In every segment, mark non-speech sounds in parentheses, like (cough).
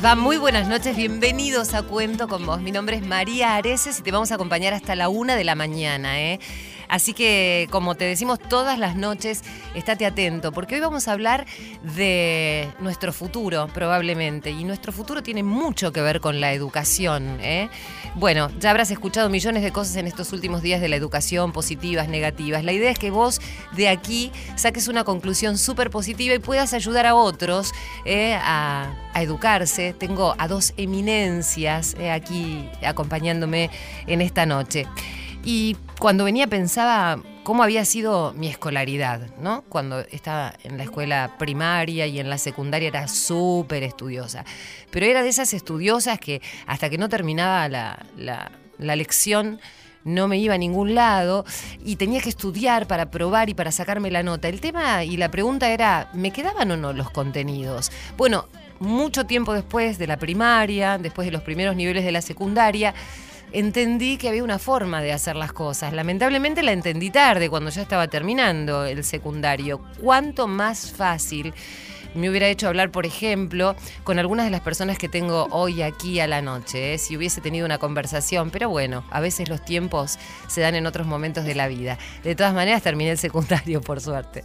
va? Muy buenas noches, bienvenidos a Cuento con vos. Mi nombre es María Areces y te vamos a acompañar hasta la una de la mañana. ¿eh? Así que, como te decimos todas las noches, estate atento, porque hoy vamos a hablar de nuestro futuro, probablemente. Y nuestro futuro tiene mucho que ver con la educación. ¿eh? Bueno, ya habrás escuchado millones de cosas en estos últimos días de la educación, positivas, negativas. La idea es que vos de aquí saques una conclusión súper positiva y puedas ayudar a otros ¿eh? a, educarse. Tengo a dos eminencias ¿eh? aquí acompañándome en esta noche. Y cuando venía pensaba cómo había sido mi escolaridad, ¿no? Cuando estaba en la escuela primaria y en la secundaria era súper estudiosa. Pero era de esas estudiosas que hasta que no terminaba la, la lección no me iba a ningún lado y tenía que estudiar para probar y para sacarme la nota. El tema y la pregunta era, ¿me quedaban o no los contenidos? Bueno, mucho tiempo después de la primaria, después de los primeros niveles de la secundaria, entendí que había una forma de hacer las cosas. Lamentablemente la entendí tarde, cuando ya estaba terminando el secundario. ¿Cuánto más fácil? me hubiera hecho hablar, por ejemplo, con algunas de las personas que tengo hoy aquí a la noche, ¿eh? si hubiese tenido una conversación, pero bueno, a veces los tiempos se dan en otros momentos de la vida. De todas maneras, terminé el secundario, por suerte.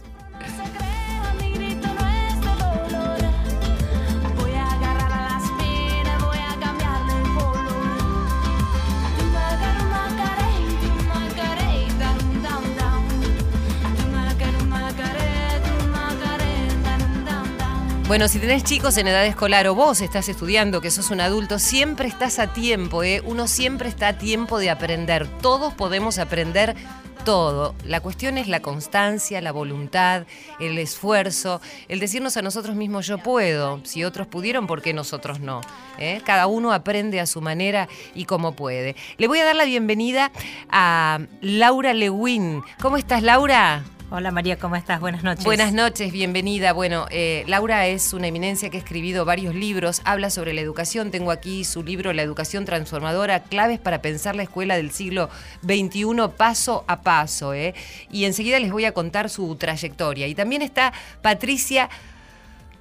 Bueno, si tenés chicos en edad escolar o vos estás estudiando, que sos un adulto, siempre estás a tiempo, ¿eh? Uno siempre está a tiempo de aprender. Todos podemos aprender todo. La cuestión es la constancia, la voluntad, el esfuerzo, el decirnos a nosotros mismos yo puedo. Si otros pudieron, ¿por qué nosotros no? ¿Eh? Cada uno aprende a su manera y como puede. Le voy a dar la bienvenida a Laura Lewin. ¿Cómo estás, Laura? Hola María, ¿cómo estás? Buenas noches. Buenas noches, bienvenida. Bueno, eh, Laura es una eminencia que ha escribido varios libros, habla sobre la educación. Tengo aquí su libro La educación transformadora, claves para pensar la escuela del siglo XXI paso a paso. ¿eh? Y enseguida les voy a contar su trayectoria. Y también está Patricia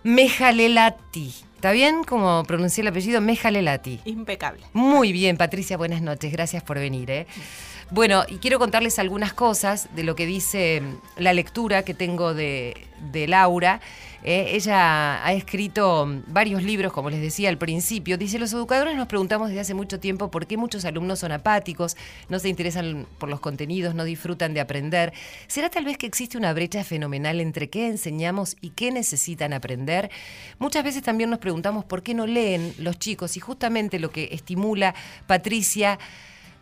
Mejalelati. ¿Está bien como pronuncié el apellido? Mejalelati. Impecable. Muy bien, Patricia, buenas noches. Gracias por venir. ¿eh? Bueno, y quiero contarles algunas cosas de lo que dice la lectura que tengo de, Laura. Eh, ella ha escrito varios libros, como les decía al principio. Dice, los educadores nos preguntamos desde hace mucho tiempo por qué muchos alumnos son apáticos, no se interesan por los contenidos, no disfrutan de aprender. ¿Será tal vez que existe una brecha fenomenal entre qué enseñamos y qué necesitan aprender? Muchas veces también nos preguntamos por qué no leen los chicos y justamente lo que estimula Patricia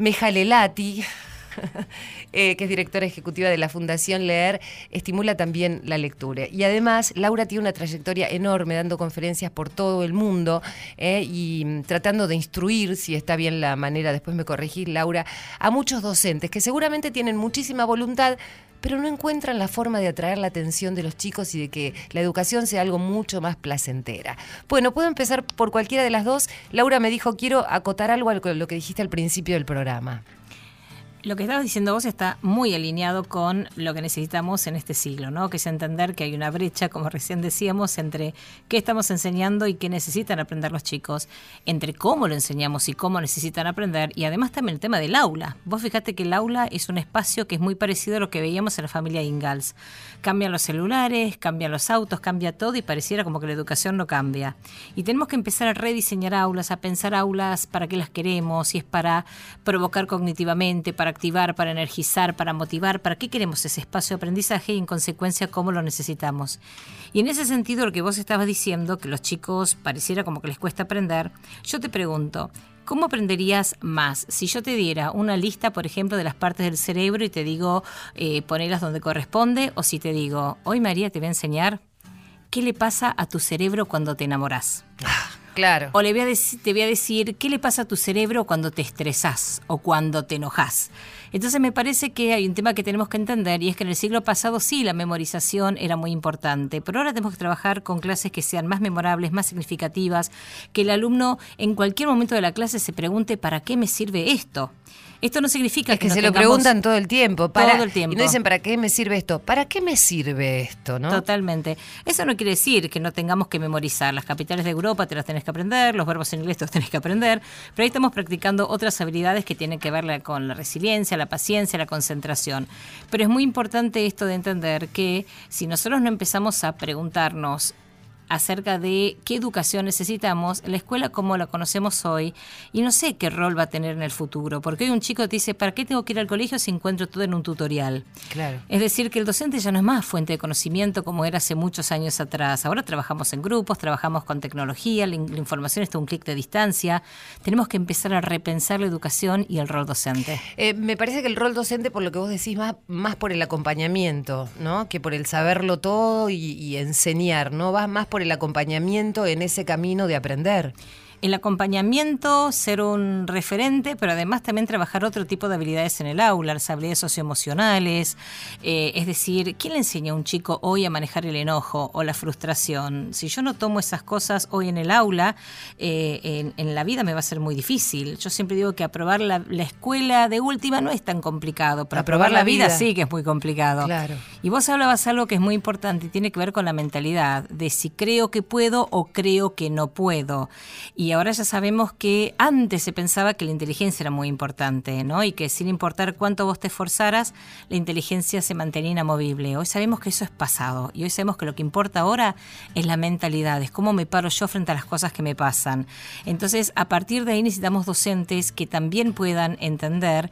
Mejalelati, (laughs) eh, que es directora ejecutiva de la Fundación Leer, estimula también la lectura. Y además, Laura tiene una trayectoria enorme dando conferencias por todo el mundo eh, y mm, tratando de instruir, si está bien la manera, después me corregí, Laura, a muchos docentes que seguramente tienen muchísima voluntad, pero no encuentran la forma de atraer la atención de los chicos y de que la educación sea algo mucho más placentera. Bueno, puedo empezar por cualquiera de las dos. Laura me dijo, quiero acotar algo a lo que dijiste al principio del programa. Lo que estabas diciendo vos está muy alineado con lo que necesitamos en este siglo, ¿no? Que es entender que hay una brecha, como recién decíamos, entre qué estamos enseñando y qué necesitan aprender los chicos, entre cómo lo enseñamos y cómo necesitan aprender, y además también el tema del aula. Vos fíjate que el aula es un espacio que es muy parecido a lo que veíamos en la familia Ingalls. Cambian los celulares, cambian los autos, cambia todo y pareciera como que la educación no cambia. Y tenemos que empezar a rediseñar aulas, a pensar aulas para qué las queremos, si es para provocar cognitivamente, para activar, para energizar, para motivar, para qué queremos ese espacio de aprendizaje y en consecuencia cómo lo necesitamos. Y en ese sentido, lo que vos estabas diciendo, que los chicos pareciera como que les cuesta aprender, yo te pregunto, ¿Cómo aprenderías más? Si yo te diera una lista, por ejemplo, de las partes del cerebro y te digo eh, ponerlas donde corresponde, o si te digo, hoy María te voy a enseñar ¿qué le pasa a tu cerebro cuando te enamoras? Claro. O le voy a te voy a decir, ¿qué le pasa a tu cerebro cuando te estresás o cuando te enojas? Entonces me parece que hay un tema que tenemos que entender y es que en el siglo pasado sí la memorización era muy importante, pero ahora tenemos que trabajar con clases que sean más memorables, más significativas, que el alumno en cualquier momento de la clase se pregunte ¿para qué me sirve esto? Esto no significa Es que no se lo preguntan todo el tiempo. Para, Todo el tiempo. Y no dicen, ¿para qué me sirve esto? ¿Para qué me sirve esto? ¿no? Totalmente. Eso no quiere decir que no tengamos que memorizar. Las capitales de Europa te las tenés que aprender, los verbos en inglés los tenés que aprender, pero ahí estamos practicando otras habilidades que tienen que ver con la resiliencia, la paciencia, la concentración. Pero es muy importante esto de entender que si nosotros no empezamos a preguntarnos acerca de qué educación necesitamos, la escuela como la conocemos hoy, y no sé qué rol va a tener en el futuro, porque hoy un chico te dice, ¿para qué tengo que ir al colegio si encuentro todo en un tutorial? Claro. Es decir, que el docente ya no es más fuente de conocimiento como era hace muchos años atrás. Ahora trabajamos en grupos, trabajamos con tecnología, la, in- la información está a un clic de distancia. Tenemos que empezar a repensar la educación y el rol docente. Eh, me parece que el rol docente, por lo que vos decís, más, más por el acompañamiento, ¿no? Que por el saberlo todo y, y enseñar, ¿no? Va más por el acompañamiento en ese camino de aprender. El acompañamiento, ser un referente, pero además también trabajar otro tipo de habilidades en el aula, las habilidades socioemocionales. eh, es decir, ¿quién le enseña a un chico hoy a manejar el enojo o la frustración? Si yo no tomo esas cosas hoy en el aula, eh, en, en la vida me va a ser muy difícil. Yo siempre digo que aprobar la, la escuela de última no es tan complicado, pero Aprobar aprobar, la la vida, vida. sí que es muy complicado. Claro. Y vos hablabas algo que es muy importante y tiene que ver con la mentalidad, de si creo que puedo o creo que no puedo. Y ahora ya sabemos que antes se pensaba que la inteligencia era muy importante, ¿no? Y que sin importar cuánto vos te esforzaras, la inteligencia se mantenía inamovible. Hoy sabemos que eso es pasado y hoy sabemos que lo que importa ahora es la mentalidad, es cómo me paro yo frente a las cosas que me pasan. Entonces, a partir de ahí necesitamos docentes que también puedan entender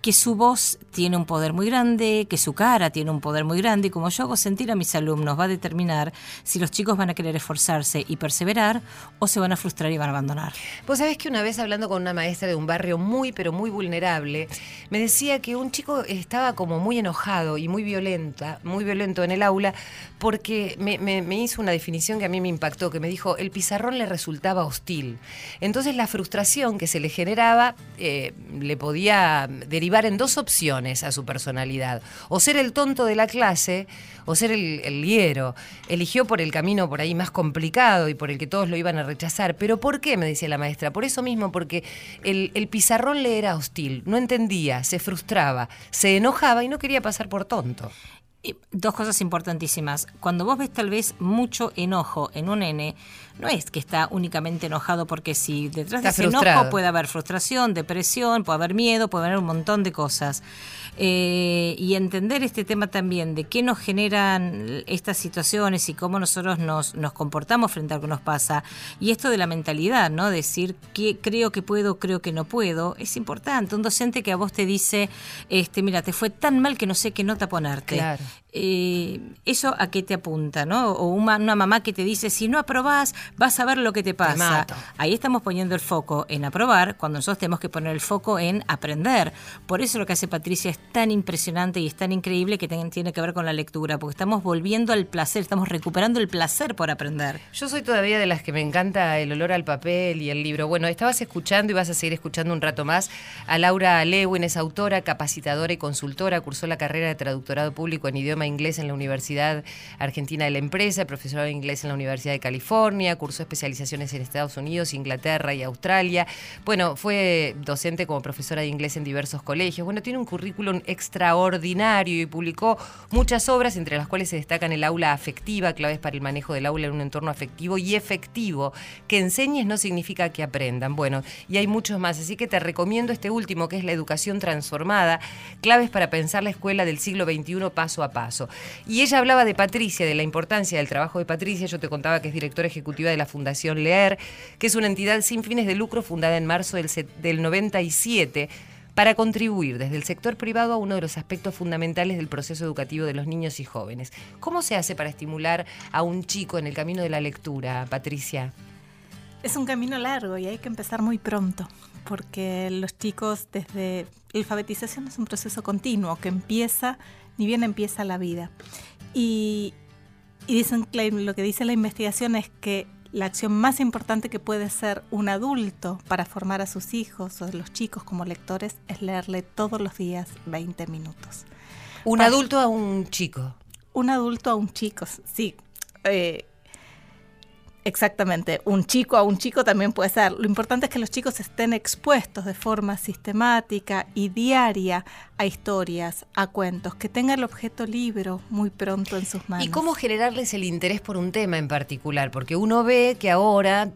que su voz tiene un poder muy grande, que su cara tiene un poder muy grande y como yo hago sentir a mis alumnos va a determinar si los chicos van a querer esforzarse y perseverar o se van a frustrar y van a abandonar. Vos sabés que una vez hablando con una maestra de un barrio muy, pero muy vulnerable, me decía que un chico estaba como muy enojado y muy violenta, muy violento en el aula, porque me, hizo una definición que a mí me impactó, que me dijo, el pizarrón le resultaba hostil. Entonces la frustración que se le generaba eh, le podía derivar en dos opciones a su personalidad, o ser el tonto de la clase, o ser el, el. Eligió por el camino por ahí más complicado y por el que todos lo iban a rechazar. ¿Pero por qué? me decía la maestra. Por eso mismo, porque el pizarrón le era hostil, no entendía, se frustraba, se enojaba y no quería pasar por tonto. Dos cosas importantísimas. Cuando vos ves tal vez mucho enojo en un nene, no es que está únicamente enojado porque sí, detrás de ese frustrado. enojo puede haber frustración, depresión, puede haber miedo, puede haber un montón de cosas. Eh, y entender este tema también de qué nos generan estas situaciones y cómo nosotros nos, nos comportamos frente a lo que nos pasa. Y esto de la mentalidad, ¿no? Decir que creo que puedo, creo que no puedo, es importante. Un docente que a vos te dice, este, mira, te fue tan mal que no sé qué nota ponerte. Claro. Eh, eso a qué te apunta, ¿no? O una, una mamá que te dice, si no aprobás, vas a ver lo que te pasa. mato. Ahí estamos poniendo el foco en aprobar, cuando nosotros tenemos que poner el foco en aprender. Por eso lo que hace Patricia es tan impresionante y es tan increíble que ten- tiene que ver con la lectura, porque estamos volviendo al placer, estamos recuperando el placer por aprender. Yo soy todavía de las que me encanta el olor al papel y el libro. Bueno, estabas escuchando y vas a seguir escuchando un rato más a Laura Lewin, es autora, capacitadora y consultora, cursó la carrera de traductorado público en idioma inglés en la Universidad Argentina de la Empresa, profesora de inglés en la Universidad de California, cursó especializaciones en Estados Unidos, Inglaterra y Australia. Bueno, fue docente como profesora de inglés en diversos colegios. Bueno, tiene un currículum extraordinario y publicó muchas obras, entre las cuales se destacan el aula afectiva, claves para el manejo del aula en un entorno afectivo y efectivo. Que enseñes no significa que aprendan. Bueno, y hay muchos más, así que te recomiendo este último, que es la educación transformada, claves para pensar la escuela del siglo XXI paso a paso. Y ella hablaba de Patricia, de la importancia del trabajo de Patricia. Yo te contaba que es directora ejecutiva de la Fundación Leer, que es una entidad sin fines de lucro fundada en marzo del, del 97 para contribuir desde el sector privado a uno de los aspectos fundamentales del proceso educativo de los niños y jóvenes. ¿Cómo se hace para estimular a un chico en el camino de la lectura, Patricia? Es un camino largo y hay que empezar muy pronto, porque los chicos desde la alfabetización es un proceso continuo que empieza ni bien empieza la vida. Y Y dicen lo que dice la investigación es que la acción más importante que puede ser un adulto para formar a sus hijos o los chicos como lectores es leerle todos los días 20 minutos. Un adulto a un chico. Un adulto a un chico, sí. Eh, Exactamente, un chico a un chico también puede ser. Lo importante es que los chicos estén expuestos de forma sistemática y diaria a historias, a cuentos, que tengan el objeto libro muy pronto en sus manos. ¿Y cómo generarles el interés por un tema en particular? Porque uno ve que ahora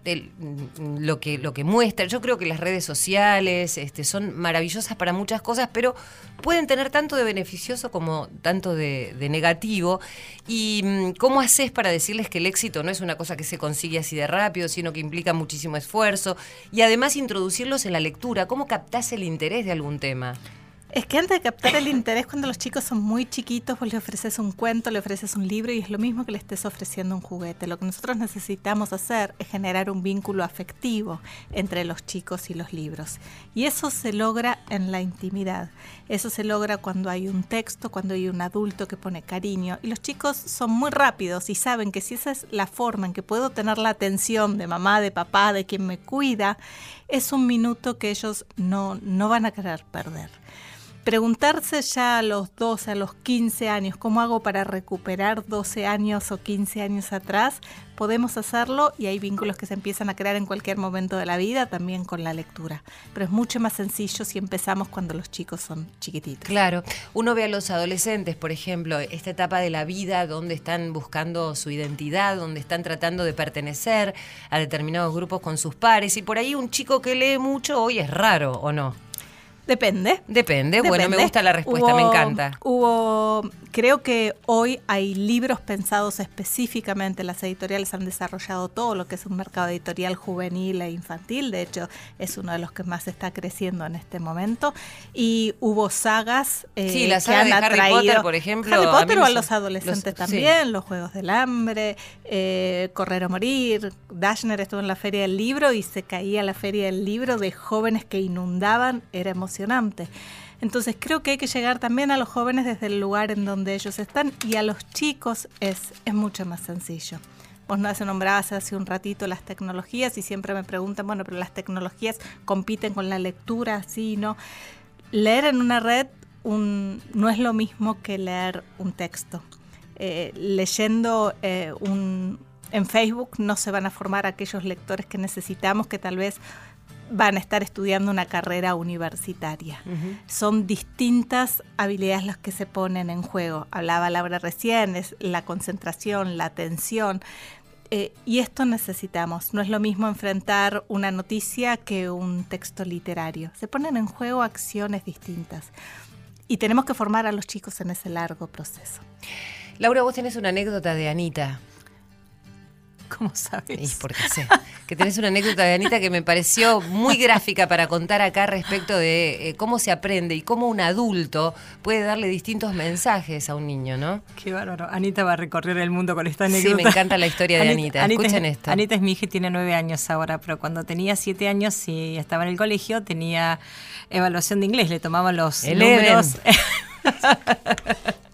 lo, que, lo que muestra, yo creo que las redes sociales este, son maravillosas para muchas cosas, pero pueden tener tanto de beneficioso como tanto de, de negativo. ¿Y mm, cómo haces para decirles que el éxito no es una cosa que se consigue? sigue así de rápido, sino que implica muchísimo esfuerzo. Y además introducirlos en la lectura. ¿Cómo captás el interés de algún tema? Es que antes de captar el interés cuando los chicos son muy chiquitos, vos le ofreces un cuento, le ofreces un libro y es lo mismo que le estés ofreciendo un juguete. Lo que nosotros necesitamos hacer es generar un vínculo afectivo entre los chicos y los libros. Y eso se logra en la intimidad. Eso se logra cuando hay un texto, cuando hay un adulto que pone cariño. Y los chicos son muy rápidos y saben que si esa es la forma en que puedo tener la atención de mamá, de papá, de quien me cuida, es un minuto que ellos no, no van a querer perder preguntarse ya a los 12, a los 15 años, ¿cómo hago para recuperar 12 años o 15 años atrás? Podemos hacerlo y hay vínculos que se empiezan a crear en cualquier momento de la vida, también con la lectura. Pero es mucho más sencillo si empezamos cuando los chicos son chiquititos. Claro, uno ve a los adolescentes, por ejemplo, esta etapa de la vida donde están buscando su identidad, donde están tratando de pertenecer a determinados grupos con sus pares y por ahí un chico que lee mucho hoy es raro, ¿o no? Depende. Depende. Bueno, me gusta la respuesta, me encanta. Hubo, creo que hoy hay libros pensados específicamente, las editoriales han desarrollado todo lo que es un mercado editorial juvenil e infantil, de hecho es uno de los que más está creciendo en este momento, y hubo sagas eh, sí, la saga de Harry Potter, por ejemplo. Harry Potter o a los adolescentes también, los Juegos del Hambre, eh, Correr o Morir, Dashner estuvo en la Feria del Libro y se caía la Feria del Libro de jóvenes que inundaban, era entonces creo que hay que llegar también a los jóvenes desde el lugar en donde ellos están y a los chicos es, es mucho más sencillo. Vos no hace nombrabas hace un ratito las tecnologías y siempre me preguntan, bueno, pero las tecnologías compiten con la lectura, sí, ¿no? Leer en una red un, no es lo mismo que leer un texto. Eh, leyendo eh, un, en Facebook no se van a formar aquellos lectores que necesitamos, que tal vez van a estar estudiando una carrera universitaria. Son distintas habilidades las que se ponen en juego. Hablaba Laura recién, es la concentración, la atención. Eh, y esto necesitamos. No es lo mismo enfrentar una noticia que un texto literario. Se ponen en juego acciones distintas. Y tenemos que formar a los chicos en ese largo proceso. Laura, vos tenés una anécdota de Anita. ¿Cómo sabes? Y porque sé. Que tenés una anécdota de Anita que me pareció muy gráfica para contar acá respecto de eh, cómo se aprende y cómo un adulto puede darle distintos mensajes a un niño, ¿no? Qué bárbaro. Anita va a recorrer el mundo con esta anécdota. Sí, me encanta la historia de Anita. Escuchen esto. Anita es mi hija y tiene nueve años ahora, pero cuando tenía siete años y estaba en el colegio, tenía evaluación de inglés. Le tomaba los números. (laughs)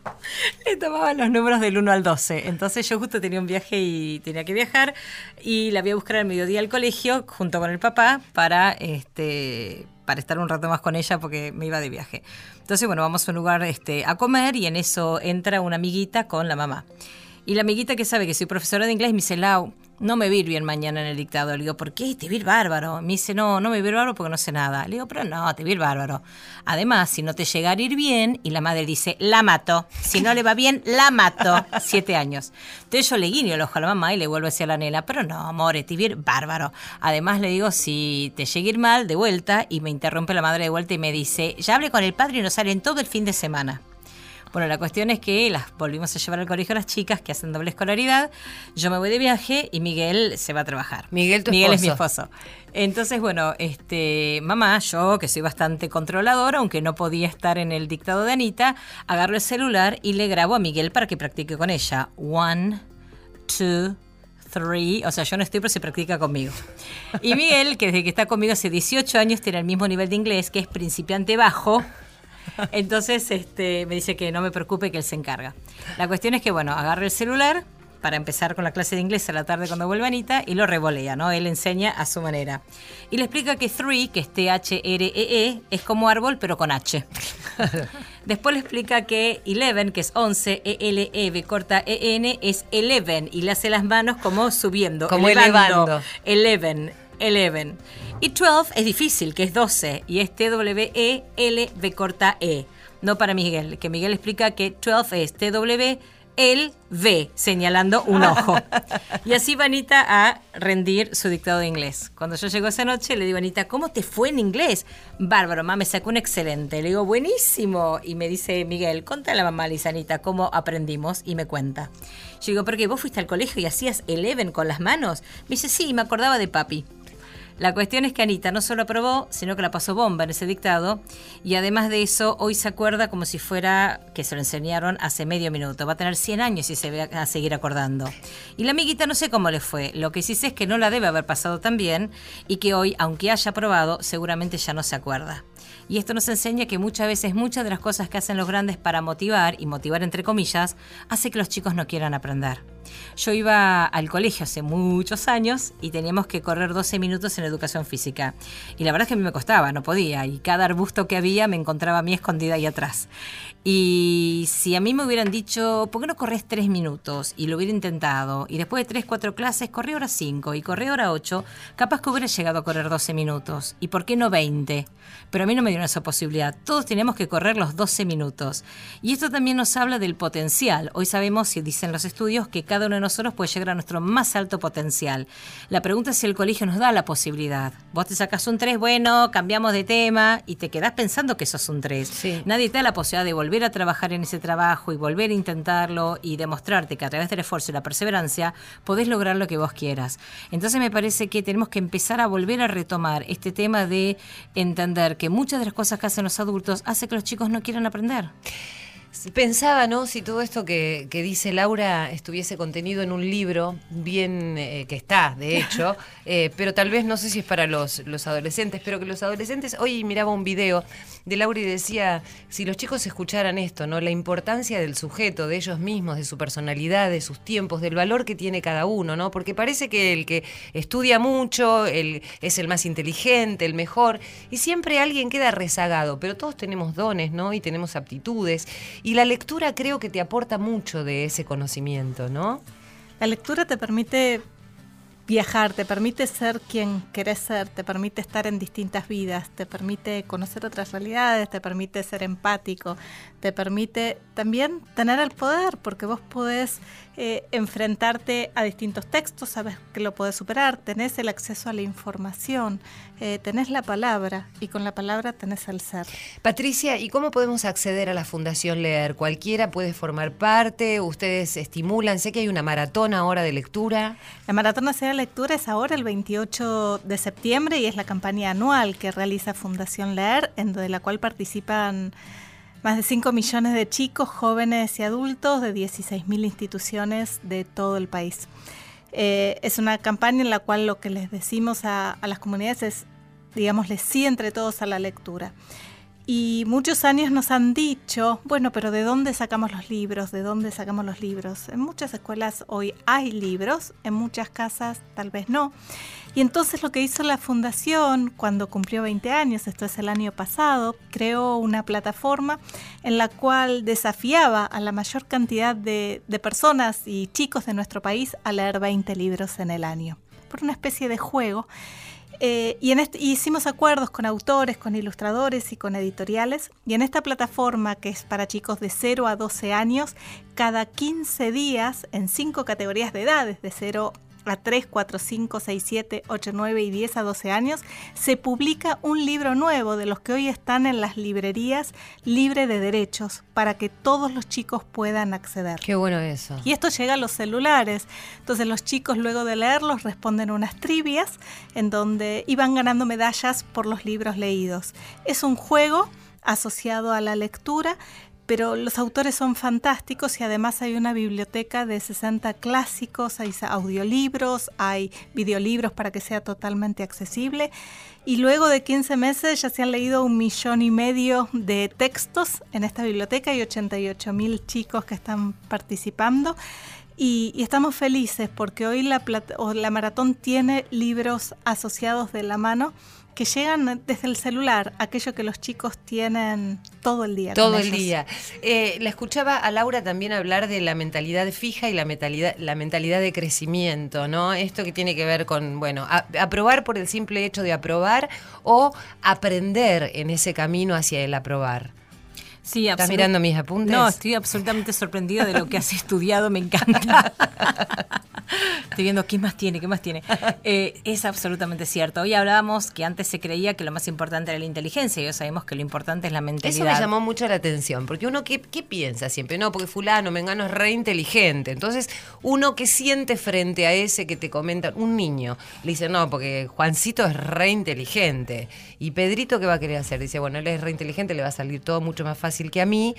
Le tomaban los números del 1 al 12. Entonces yo justo tenía un viaje y tenía que viajar y la voy a buscar al mediodía al colegio junto con el papá para este para estar un rato más con ella porque me iba de viaje. Entonces, bueno, vamos a un lugar este, a comer y en eso entra una amiguita con la mamá. Y la amiguita que sabe que soy profesora de inglés me dice, no me vi bien mañana en el dictado. Le digo, ¿por qué? Te vi bárbaro. Me dice, no, no me vi bárbaro porque no sé nada. Le digo, pero no, te vi bárbaro. Además, si no te llega a ir bien, y la madre dice, la mato. Si no le va bien, la mato. Siete años. Entonces yo le guiño el ojo a la mamá y le vuelvo a decir a la nena, pero no, amore, te vi bárbaro. Además le digo, si te llega a ir mal, de vuelta, y me interrumpe la madre de vuelta y me dice, ya hablé con el padre y nos salen todo el fin de semana. Bueno, la cuestión es que las volvimos a llevar al colegio a las chicas que hacen doble escolaridad. Yo me voy de viaje y Miguel se va a trabajar. Miguel, tu Miguel es mi esposo. Entonces, bueno, este, mamá, yo que soy bastante controladora, aunque no podía estar en el dictado de Anita, agarro el celular y le grabo a Miguel para que practique con ella. One, two, three. O sea, yo no estoy, pero se practica conmigo. Y Miguel, que desde que está conmigo hace 18 años, tiene el mismo nivel de inglés, que es principiante bajo. Entonces este, me dice que no me preocupe, que él se encarga. La cuestión es que, bueno, agarro el celular para empezar con la clase de inglés a la tarde cuando vuelve Anita y lo revolea, ¿no? Él enseña a su manera. Y le explica que three, que es T-H-R-E-E, -E, es como árbol pero con H. (laughs) Después le explica que eleven, que es 11, E-L-E-V corta E-N, es eleven y le hace las manos como subiendo. Como elevando. Eleven, eleven. Y 12 es difícil, que es 12 y es T-W-E-L-V corta E. No para Miguel, que Miguel explica que 12 es T-W él ve, señalando un ojo. (laughs) Y así va Anita a rendir su dictado de inglés. Cuando yo llego esa noche, le digo, Anita, ¿cómo te fue en inglés? Bárbaro, mamá, me sacó un excelente. Le digo, buenísimo. Y me dice Miguel, contale a la mamá, Lisa Anita, cómo aprendimos. Y me cuenta. Yo digo, ¿por qué vos fuiste al colegio y hacías eleven con las manos? Me dice, sí, me acordaba de papi. La cuestión es que Anita no solo aprobó, sino que la pasó bomba en ese dictado y además de eso hoy se acuerda como si fuera que se lo enseñaron hace medio minuto. Va a tener 100 años y se va a seguir acordando. Y la amiguita no sé cómo le fue. Lo que sí sé es que no la debe haber pasado tan bien y que hoy, aunque haya aprobado, seguramente ya no se acuerda. Y esto nos enseña que muchas veces muchas de las cosas que hacen los grandes para motivar, y motivar entre comillas, hace que los chicos no quieran aprender. Yo iba al colegio hace muchos años y teníamos que correr 12 minutos en educación física. Y la verdad es que a mí me costaba, no podía. Y cada arbusto que había me encontraba a mí escondida ahí atrás. Y si a mí me hubieran dicho, ¿por qué no corres 3 minutos? Y lo hubiera intentado. Y después de 3, 4 clases, corrí hora 5 y corrí hora 8, capaz que hubiera llegado a correr 12 minutos. ¿Y por qué no 20? Pero a mí no me dieron esa posibilidad. Todos tenemos que correr los 12 minutos. Y esto también nos habla del potencial. Hoy sabemos, y dicen los estudios, que cada uno de nosotros puede llegar a nuestro más alto potencial. La pregunta es si el colegio nos da la posibilidad. Vos te sacas un 3, bueno, cambiamos de tema y te quedás pensando que sos un 3. Nadie te da la posibilidad de volver a trabajar en ese trabajo y volver a intentarlo y demostrarte que a través del esfuerzo y la perseverancia podés lograr lo que vos quieras. Entonces me parece que tenemos que empezar a volver a retomar este tema de entender que muchas de las cosas que hacen los adultos hace que los chicos no quieran aprender. Pensaba, ¿no? Si todo esto que, dice Laura estuviese contenido en un libro, bien eh, que está, de hecho, eh, pero tal vez no sé si es para los, los adolescentes, pero que los adolescentes, hoy miraba un video de Laura y decía, si los chicos escucharan esto, ¿no? La importancia del sujeto, de ellos mismos, de su personalidad, de sus tiempos, del valor que tiene cada uno, ¿no? Porque parece que el que estudia mucho, el, es el más inteligente, el mejor, y siempre alguien queda rezagado, pero todos tenemos dones, ¿no? Y tenemos aptitudes. Y la lectura creo que te aporta mucho de ese conocimiento, ¿no? La lectura te permite viajar, te permite ser quien querés ser, te permite estar en distintas vidas, te permite conocer otras realidades, te permite ser empático, te permite también tener el poder, porque vos podés eh, enfrentarte a distintos textos, sabes que lo podés superar, tenés el acceso a la información, eh, tenés la palabra y con la palabra tenés el ser. Patricia, ¿y cómo podemos acceder a la Fundación Leer? ¿Cualquiera puede formar parte? ¿Ustedes estimulan? Sé que hay una maratón ahora de lectura. La maratón nacional de lectura es ahora el 28 de septiembre y es la campaña anual que realiza Fundación Leer, en de la cual participan más de 5 millones de chicos, jóvenes y adultos de 16.000 instituciones de todo el país. Eh, es una campaña en la cual lo que les decimos a, las comunidades es, digámosle sí entre todos a la lectura. Y muchos años nos han dicho, bueno, pero ¿de dónde sacamos los libros? ¿De dónde sacamos los libros? En muchas escuelas hoy hay libros, en muchas casas tal vez no. Y entonces lo que hizo la fundación cuando cumplió 20 años, esto es el año pasado, creó una plataforma en la cual desafiaba a la mayor cantidad de, de personas y chicos de nuestro país a leer 20 libros en el año, por una especie de juego. Eh, y en este, hicimos acuerdos con autores, con ilustradores y con editoriales. Y en esta plataforma, que es para chicos de 0 a 12 años, cada 15 días, en cinco categorías de edades, de 0 a 3, 4, 5, 6, 7, 8, 9 y 10 a 12 años, se publica un libro nuevo de los que hoy están en las librerías libre de derechos para que todos los chicos puedan acceder. Qué bueno eso. Y esto llega a los celulares. Entonces los chicos luego de leerlos responden unas trivias en donde iban ganando medallas por los libros leídos. Es un juego asociado a la lectura pero los autores son fantásticos y además hay una biblioteca de 60 clásicos, hay audiolibros, hay videolibros para que sea totalmente accesible. Y luego de 15 meses ya se han leído un millón y medio de textos en esta biblioteca y 88 mil chicos que están participando. Y, estamos felices porque hoy la, la maratón tiene libros asociados de la mano que llegan desde el celular, aquello que los chicos tienen todo el día. Todo el día. Eh, la escuchaba a Laura también hablar de la mentalidad fija y la mentalidad, la mentalidad de crecimiento, ¿no? Esto que tiene que ver con, bueno, aprobar por el simple hecho de aprobar o aprender en ese camino hacia el aprobar. Sí, ¿Estás mirando mis apuntes? No, estoy absolutamente sorprendida de lo que has (laughs) estudiado, me encanta. (laughs) estoy viendo qué más tiene, qué más tiene. Eh, es absolutamente cierto. Hoy hablábamos que antes se creía que lo más importante era la inteligencia y hoy sabemos que lo importante es la mentalidad. Eso me llamó mucho la atención, porque uno, ¿qué, qué piensa siempre? No, porque fulano, mengano es re inteligente. Entonces, uno que siente frente a ese que te comenta, un niño, le dice, no, porque Juancito es re inteligente. ¿Y Pedrito qué va a querer hacer? Dice, bueno, él es re inteligente, le va a salir todo mucho más fácil que a mí,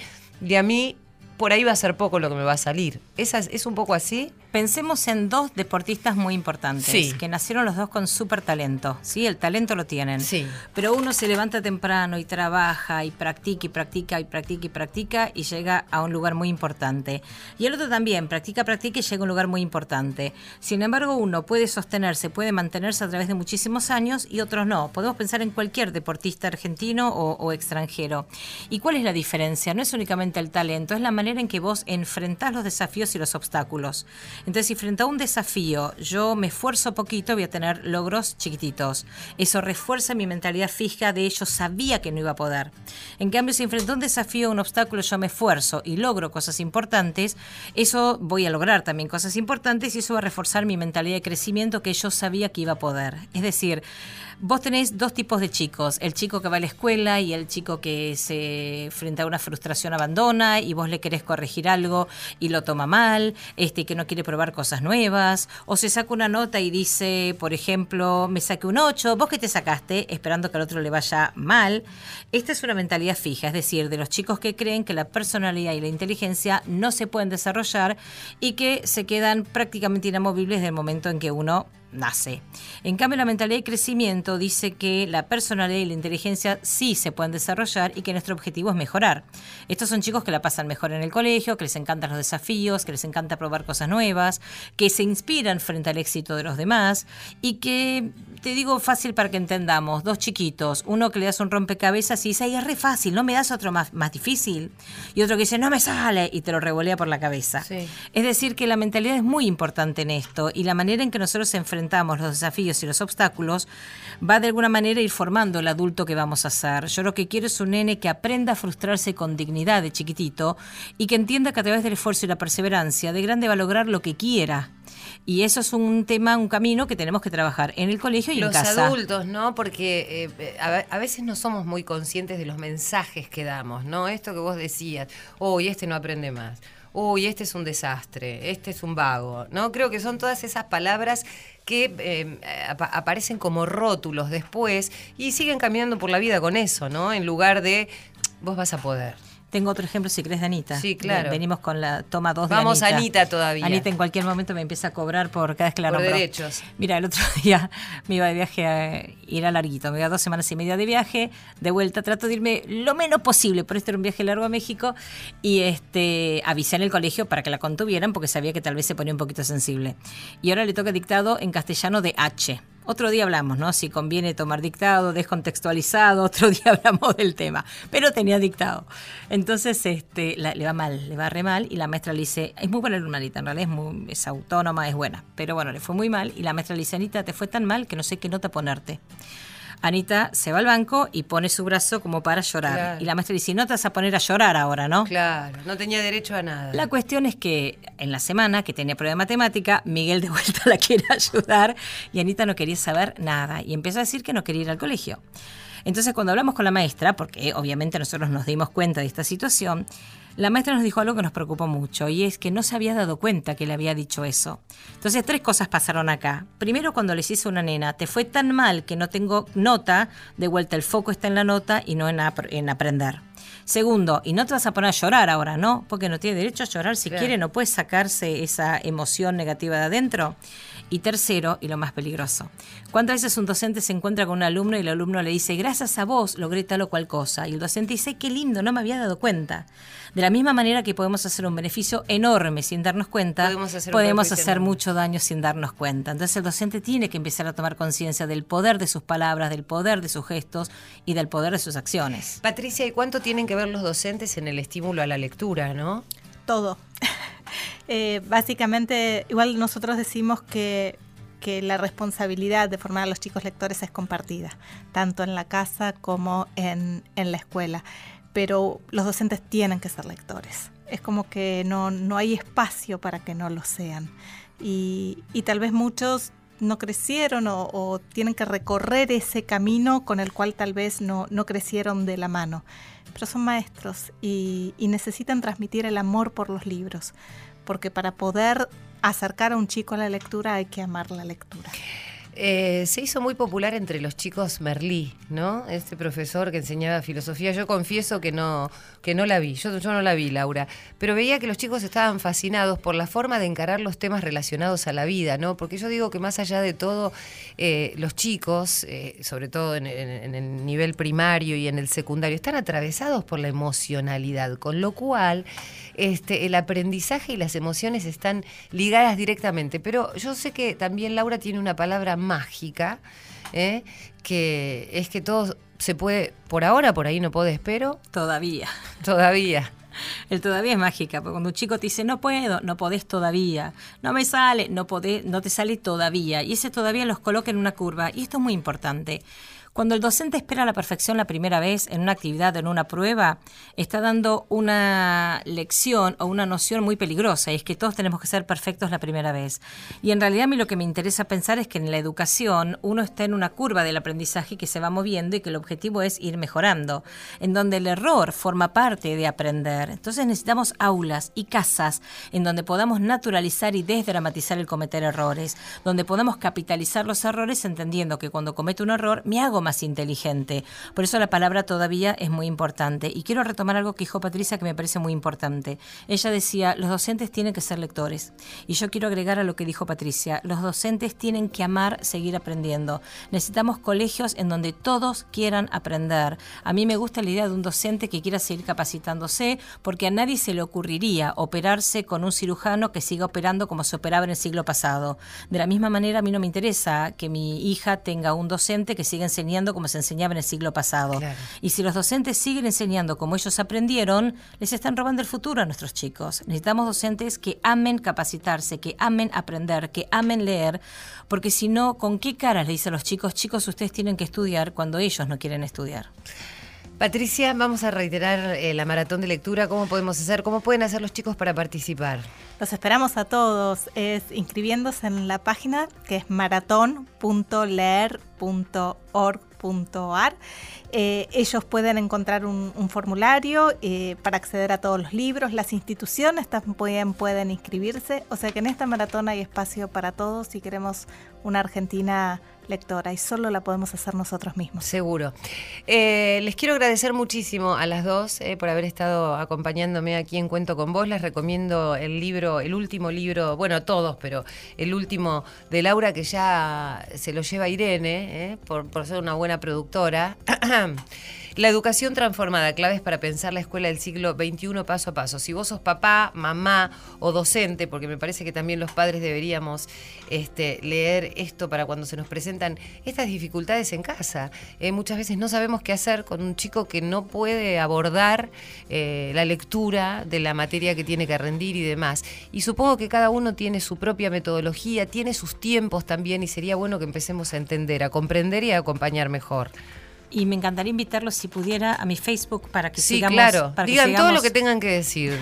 y a mí por ahí va a ser poco lo que me va a salir. ¿Es, es un poco así? Pensemos en dos deportistas muy importantes, que nacieron los dos con súper talento, ¿sí? El talento lo tienen. Sí. Pero uno se levanta temprano y trabaja y practica y practica y practica y practica y llega a un lugar muy importante. Y el otro también, practica, practica y llega a un lugar muy importante. Sin embargo, uno puede sostenerse, puede mantenerse a través de muchísimos años y otros no. Podemos pensar en cualquier deportista argentino o, o extranjero. ¿Y cuál es la diferencia? No es únicamente el talento, es la manera en que vos enfrentás los desafíos y los obstáculos. Entonces, si frente a un desafío yo me esfuerzo poquito, voy a tener logros chiquititos. Eso refuerza mi mentalidad fija de yo sabía que no iba a poder. En cambio, si enfrento a un desafío, un obstáculo, yo me esfuerzo y logro cosas importantes, eso voy a lograr también cosas importantes y eso va a reforzar mi mentalidad de crecimiento que yo sabía que iba a poder. Es decir, Vos tenés dos tipos de chicos, el chico que va a la escuela y el chico que se frente a una frustración abandona y vos le querés corregir algo y lo toma mal, este que no quiere probar cosas nuevas, o se saca una nota y dice, por ejemplo, me saqué un 8, vos que te sacaste esperando que al otro le vaya mal. Esta es una mentalidad fija, es decir, de los chicos que creen que la personalidad y la inteligencia no se pueden desarrollar y que se quedan prácticamente inamovibles del momento en que uno nace. En cambio, la mentalidad de crecimiento dice que la personalidad y la inteligencia sí se pueden desarrollar y que nuestro objetivo es mejorar. Estos son chicos que la pasan mejor en el colegio, que les encantan los desafíos, que les encanta probar cosas nuevas, que se inspiran frente al éxito de los demás y que, te digo fácil para que entendamos, dos chiquitos, uno que le das un rompecabezas y dice, ay, es re fácil, no me das otro más, más difícil, y otro que dice, no me sale, y te lo revolea por la cabeza. Es decir, que la mentalidad es muy importante en esto y la manera en que nosotros enfrentamos enfrentamos los desafíos y los obstáculos, va de alguna manera a ir formando el adulto que vamos a ser. Yo lo que quiero es un nene que aprenda a frustrarse con dignidad de chiquitito y que entienda que a través del esfuerzo y la perseverancia, de grande va a lograr lo que quiera. Y eso es un tema, un camino que tenemos que trabajar en el colegio y en casa. Los adultos, ¿no? Porque eh, a, veces no somos muy conscientes de los mensajes que damos, ¿no? Esto que vos decías, hoy este no aprende más uy, este es un desastre, este es un vago, ¿no? Creo que son todas esas palabras que eh, aparecen como rótulos después y siguen caminando por la vida con eso, ¿no? En lugar de vos vas a poder. Tengo otro ejemplo, si crees, de Anita. Sí, claro. Venimos con la toma 2 de Vamos Anita. Anita todavía. Anita en cualquier momento me empieza a cobrar por cada vez que la Por derechos. Mira, el otro (laughs) día me iba de viaje, a, ir a larguito, me iba dos semanas y media de viaje, de vuelta trato de irme lo menos posible, por esto era un viaje largo a México, y este avisé en el colegio para que la contuvieran porque sabía que tal vez se ponía un poquito sensible. Y ahora le toca dictado en castellano de H. Otro día hablamos, ¿no? Si conviene tomar dictado, descontextualizado, (laughs) otro día hablamos del tema. Pero tenía dictado. Entonces, este, le va mal, le va re mal. Y la maestra le dice, es muy buena alumnalita, en realidad es, muy, es autónoma, es buena. Pero bueno, le fue muy mal. Y la maestra le dice, Anita, te fue tan mal que no sé qué nota ponerte. Anita se va al banco y pone su brazo como para llorar. Y la maestra dice, no te vas a poner a llorar ahora, ¿no? Claro, no tenía derecho a nada. La cuestión es que en la semana que tenía prueba de matemática, Miguel de vuelta la (laughs) quiere ayudar y Anita no quería saber nada y empezó a decir que no quería ir al colegio. Entonces cuando hablamos con la maestra, porque obviamente nosotros nos dimos cuenta de esta situación, la maestra nos dijo algo que nos preocupó mucho y es que no se había dado cuenta que le había dicho eso. Entonces, tres cosas pasaron acá. Primero, cuando les hice una nena, te fue tan mal que no tengo nota, de vuelta el foco está en la nota y no en, en aprender. Segundo, y no te vas a poner a llorar ahora, ¿no? Porque no tiene derecho a llorar si quiere, no puede sacarse esa emoción negativa de adentro. Y tercero, y lo más peligroso, ¿cuántas veces un docente se encuentra con un alumno y el alumno le dice, gracias a vos logré tal o cual cosa? Y el docente dice, qué lindo, no me había dado cuenta. De la misma manera que podemos hacer un beneficio enorme sin darnos cuenta, podemos hacer, mucho daño sin darnos cuenta. Entonces el docente tiene que empezar a tomar conciencia del poder de sus palabras, del poder de sus gestos y del poder de sus acciones. Patricia, ¿y cuánto tienen que ver los docentes en el estímulo a la lectura, no? Todo. (laughs) Eh, básicamente, igual nosotros decimos que, la responsabilidad de formar a los chicos lectores es compartida, tanto en la casa como en, la escuela. Pero los docentes tienen que ser lectores. Es como que no, hay espacio para que no lo sean. Y, tal vez muchos no crecieron o, tienen que recorrer ese camino con el cual tal vez no, no crecieron de la mano. Pero son maestros y necesitan transmitir el amor por los libros porque para poder acercar a un chico a la lectura hay que amar la lectura. Eh, se hizo muy popular entre los chicos Merlí, ¿no? Este profesor que enseñaba filosofía. Yo confieso que no, que no la vi, yo, no la vi, Laura, pero veía que los chicos estaban fascinados por la forma de encarar los temas relacionados a la vida, ¿no? Porque yo digo que más allá de todo, eh, los chicos, eh, sobre todo en, en, el nivel primario y en el secundario, están atravesados por la emocionalidad, con lo cual este, el aprendizaje y las emociones están ligadas directamente. Pero yo sé que también Laura tiene una palabra mágica, ¿eh? que es que todo se puede, por ahora, por ahí no podés, pero... Todavía. Todavía. (laughs) El todavía es mágica, porque cuando un chico te dice no puedo, no podés todavía, no me sale, no podés, no te sale todavía, y ese todavía los coloca en una curva, y esto es muy importante. Cuando el docente espera la perfección la primera vez en una actividad o en una prueba, está dando una lección o una noción muy peligrosa, y es que todos tenemos que ser perfectos la primera vez. Y en realidad a mí lo que me interesa pensar es que en la educación uno está en una curva del aprendizaje que se va moviendo y que el objetivo es ir mejorando, en donde el error forma parte de aprender. Entonces necesitamos aulas y casas en donde podamos naturalizar y desdramatizar el cometer errores, donde podamos capitalizar los errores entendiendo que cuando cometo un error me hago más inteligente. Por eso la palabra todavía es muy importante. Y quiero retomar algo que dijo Patricia que me parece muy importante. Ella decía, los docentes tienen que ser lectores. Y yo quiero agregar a lo que dijo Patricia, los docentes tienen que amar seguir aprendiendo. Necesitamos colegios en donde todos quieran aprender. A mí me gusta la idea de un docente que quiera seguir capacitándose porque a nadie se le ocurriría operarse con un cirujano que siga operando como se operaba en el siglo pasado. De la misma manera, a mí no me interesa que mi hija tenga un docente que siga enseñando como se enseñaba en el siglo pasado. Y si los docentes siguen enseñando como ellos aprendieron, les están robando el futuro a nuestros chicos. Necesitamos docentes que amen capacitarse, que amen aprender, que amen leer, porque si no, ¿con qué cara le dice a los chicos, chicos, ustedes tienen que estudiar cuando ellos no quieren estudiar? Patricia, vamos a reiterar eh, la maratón de lectura. ¿Cómo podemos hacer? ¿Cómo pueden hacer los chicos para participar? Los esperamos a todos. Es inscribiéndose en la página que es maratón.leer.org.ar. Eh, ellos pueden encontrar un, formulario eh, para acceder a todos los libros. Las instituciones también pueden inscribirse. O sea que en esta maratón hay espacio para todos si queremos una Argentina lectora y solo la podemos hacer nosotros mismos. Seguro. Eh, les quiero agradecer muchísimo a las dos por haber estado acompañándome aquí en Cuento con Vos. Les recomiendo el libro, el último libro, bueno, todos, pero el último de Laura que ya se lo lleva Irene, por, por ser una buena productora. (clears throat) La educación transformada, claves para pensar la escuela del siglo XXI paso a paso. Si vos sos papá, mamá o docente, porque me parece que también los padres deberíamos este, leer esto para cuando se nos presentan estas dificultades en casa. Eh, muchas veces no sabemos qué hacer con un chico que no puede abordar eh, la lectura de la materia que tiene que rendir y demás. Y supongo que cada uno tiene su propia metodología, tiene sus tiempos también y sería bueno que empecemos a entender, a comprender y a acompañar mejor. Y me encantaría invitarlos, si pudiera, a mi Facebook para que sí, sigamos. claro. Digan todo lo que tengan que decir.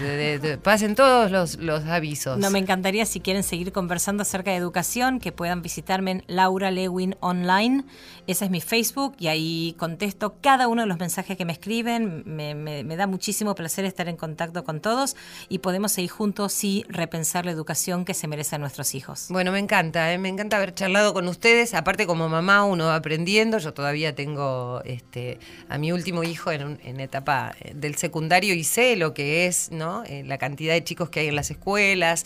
pasen todos los, avisos. No, me encantaría, si quieren seguir conversando acerca de educación, que puedan visitarme en Laura Lewin Online. Ese es mi Facebook y ahí contesto cada uno de los mensajes que me escriben. Me, da muchísimo placer estar en contacto con todos y podemos seguir juntos y repensar la educación que se merecen nuestros hijos. Bueno, me encanta, ¿eh? me encanta haber charlado con ustedes. Aparte, como mamá, uno va aprendiendo. Yo todavía tengo este, a mi último hijo en, en etapa eh, del secundario y sé lo que es ¿no? Eh, la cantidad de chicos que hay en las escuelas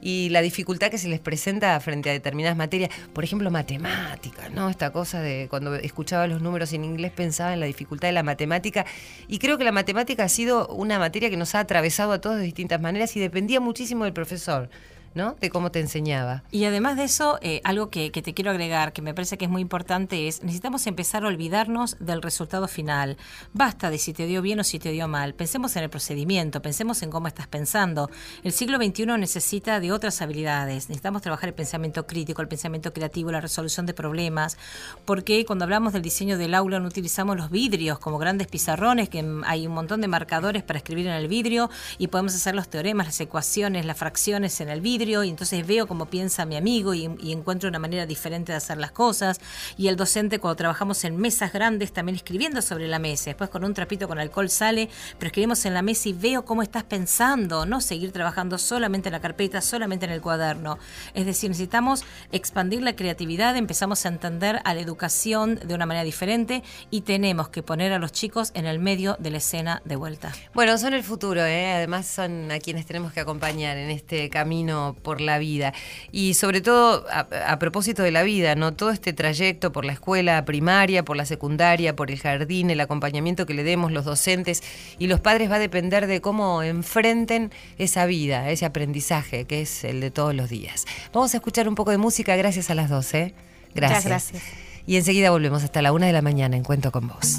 y la dificultad que se les presenta frente a determinadas materias, por ejemplo, matemáticas, ¿no? Esta cosa de cuando escuchaba los números en inglés pensaba en la dificultad de la matemática y creo que la matemática ha sido una materia que nos ha atravesado a todos de distintas maneras y dependía muchísimo del profesor. ¿No? De cómo te enseñaba. Y además de eso, eh, algo que, te quiero agregar, que me parece que es muy importante, es necesitamos empezar a olvidarnos del resultado final. Basta de si te dio bien o si te dio mal. Pensemos en el procedimiento, pensemos en cómo estás pensando. El siglo XXI necesita de otras habilidades. Necesitamos trabajar el pensamiento crítico, el pensamiento creativo, la resolución de problemas, porque cuando hablamos del diseño del aula no utilizamos los vidrios como grandes pizarrones, que hay un montón de marcadores para escribir en el vidrio y podemos hacer los teoremas, las ecuaciones, las fracciones en el vidrio y entonces veo cómo piensa mi amigo y, encuentro una manera diferente de hacer las cosas. Y el docente cuando trabajamos en mesas grandes también escribiendo sobre la mesa, después con un trapito con alcohol sale, pero escribimos en la mesa y veo cómo estás pensando, no seguir trabajando solamente en la carpeta, solamente en el cuaderno. Es decir, necesitamos expandir la creatividad, empezamos a entender a la educación de una manera diferente y tenemos que poner a los chicos en el medio de la escena de vuelta. Bueno, son el futuro, ¿eh? además son a quienes tenemos que acompañar en este camino por la vida. Y sobre todo, a, propósito de la vida, ¿no? Todo este trayecto por la escuela primaria, por la secundaria, por el jardín, el acompañamiento que le demos los docentes y los padres va a depender de cómo enfrenten esa vida, ese aprendizaje que es el de todos los días. Vamos a escuchar un poco de música gracias a las 12. Gracias. gracias. Y enseguida volvemos hasta la una de la mañana en Cuento con vos.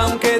Aunque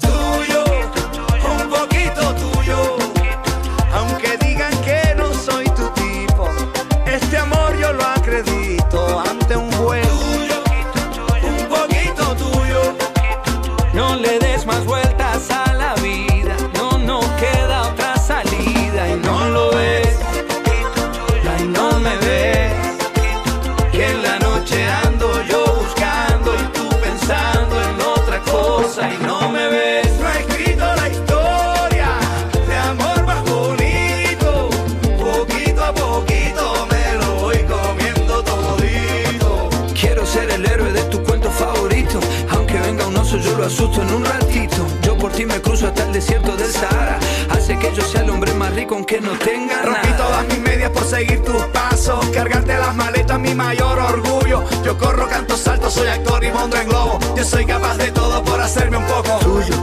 hasta el desierto del Sahara. Hace que yo sea el hombre más rico aunque no tenga Rompí nada. todas mis medias por seguir tus pasos. Cargarte las maletas, mi mayor orgullo. Yo corro, canto, salto, soy actor y monto en globo. Yo soy capaz de todo por hacerme un poco tuyo.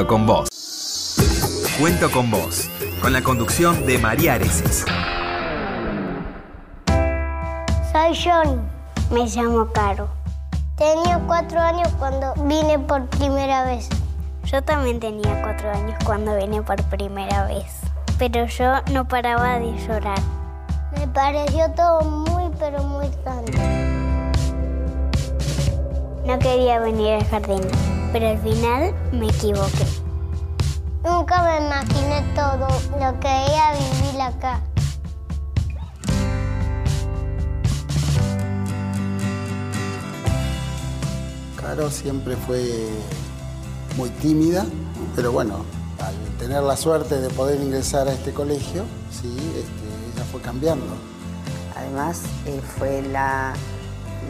Cuento con vos. Cuento con vos, con la conducción de María Areces. Soy Johnny. Me llamo Caro. Tenía cuatro años cuando vine por primera vez. Yo también tenía cuatro años cuando vine por primera vez, pero yo no paraba de llorar. Me pareció todo muy, pero muy grande. No quería venir al jardín, pero al final me equivoqué. Nunca me imaginé todo lo que ella vivir acá. Caro siempre fue muy tímida, pero bueno, al tener la suerte de poder ingresar a este colegio, sí, este, ella fue cambiando. Además, eh, fue la,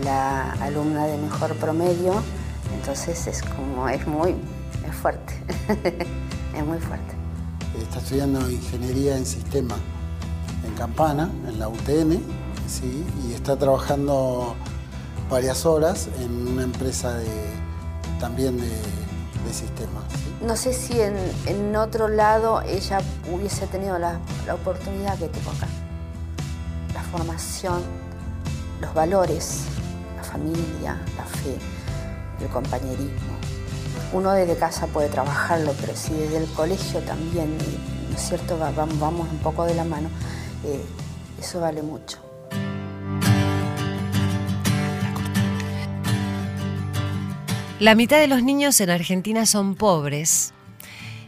la alumna de mejor promedio, entonces es como, es muy, es fuerte, (laughs) es muy fuerte. Está estudiando ingeniería en sistema en Campana, en la UTN, ¿sí? y está trabajando varias horas en una empresa de, también de, sistemas. No sé si en, otro lado ella hubiese tenido la, la oportunidad que tuvo acá. La formación, los valores, la familia, la fe, el compañerismo. Uno desde casa puede trabajarlo, pero si desde el colegio también, ¿no es cierto?, vamos un poco de la mano, eh, eso vale mucho. La mitad de los niños en Argentina son pobres